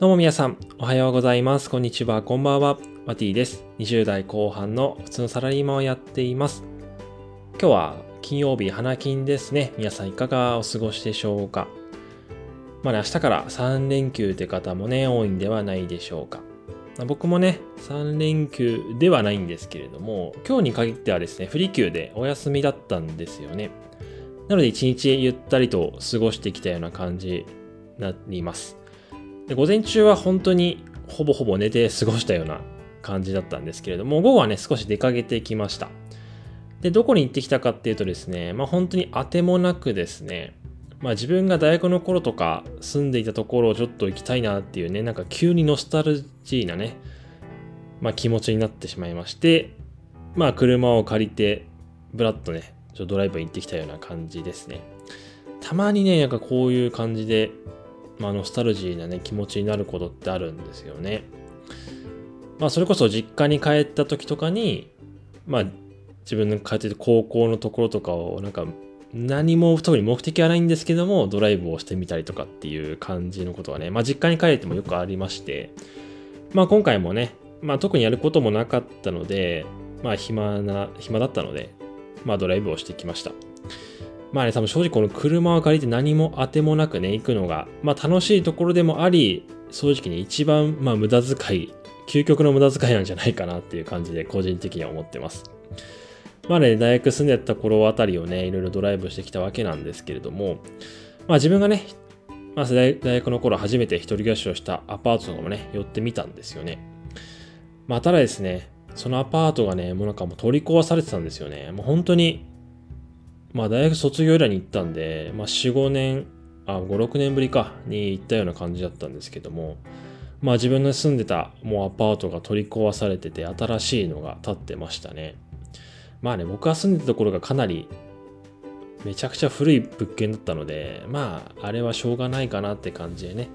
どうも皆さん、おはようございます。こんにちは、こんばんは。マティです。20代後半の普通のサラリーマンをやっています。今日は金曜日、花金ですね。皆さんいかがお過ごしでしょうか。まあね、明日から3連休って方もね、多いんではないでしょうか。僕もね、3連休ではないんですけれども、今日に限ってはですね、不利休でお休みだったんですよね。なので一日ゆったりと過ごしてきたような感じになります。で午前中は本当にほぼほぼ寝て過ごしたような感じだったんですけれども、午後はね、少し出かけてきました。で、どこに行ってきたかっていうとですね、まあ本当に当てもなくですね、まあ自分が大学の頃とか住んでいたところをちょっと行きたいなっていうね、なんか急にノスタルジーなね、まあ気持ちになってしまいまして、まあ車を借りて、ブラッとね、ちょっとドライブに行ってきたような感じですね。たまにね、なんかこういう感じで、まあ、ノスタルジーなね、気持ちになることってあるんですよね。まあ、それこそ実家に帰った時とかに、まあ、自分の通ってる高校のところとかを、なんか、何も特に目的はないんですけども、ドライブをしてみたりとかっていう感じのことはね、まあ、実家に帰ってもよくありまして、まあ、今回もね、まあ、特にやることもなかったので、まあ、暇な、暇だったので、まあ、ドライブをしてきました。まあね、多分正直この車を借りて何も当てもなくね、行くのが、まあ楽しいところでもあり、正直ね、一番、まあ無駄遣い、究極の無駄遣いなんじゃないかなっていう感じで個人的には思ってます。まあね、大学住んでた頃あたりをね、いろいろドライブしてきたわけなんですけれども、まあ自分がね、まあ大学の頃初めて一人暮らしをしたアパートとかもね、寄ってみたんですよね。まあただですね、そのアパートがね、もうなんかもう取り壊されてたんですよね。もう本当に、まあ大学卒業以来に行ったんで、まあ4、5年、あ、5、6年ぶりかに行ったような感じだったんですけども、まあ自分の住んでたもうアパートが取り壊されてて新しいのが建ってましたね。まあね、僕が住んでたところがかなりめちゃくちゃ古い物件だったので、まああれはしょうがないかなって感じでね、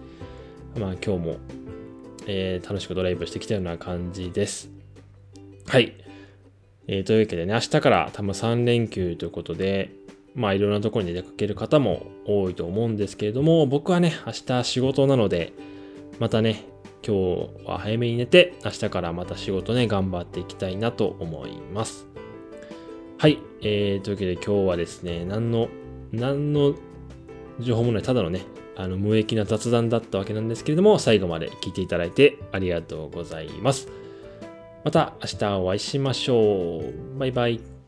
まあ今日も、えー、楽しくドライブしてきたような感じです。はい。えー、というわけでね、明日から多分3連休ということで、まあいろんなところに出かける方も多いと思うんですけれども、僕はね、明日仕事なので、またね、今日は早めに寝て、明日からまた仕事ね、頑張っていきたいなと思います。はい。えー、というわけで今日はですね、何の、何の情報もない、ただのね、あの、無益な雑談だったわけなんですけれども、最後まで聞いていただいてありがとうございます。また明日お会いしましょう。バイバイ。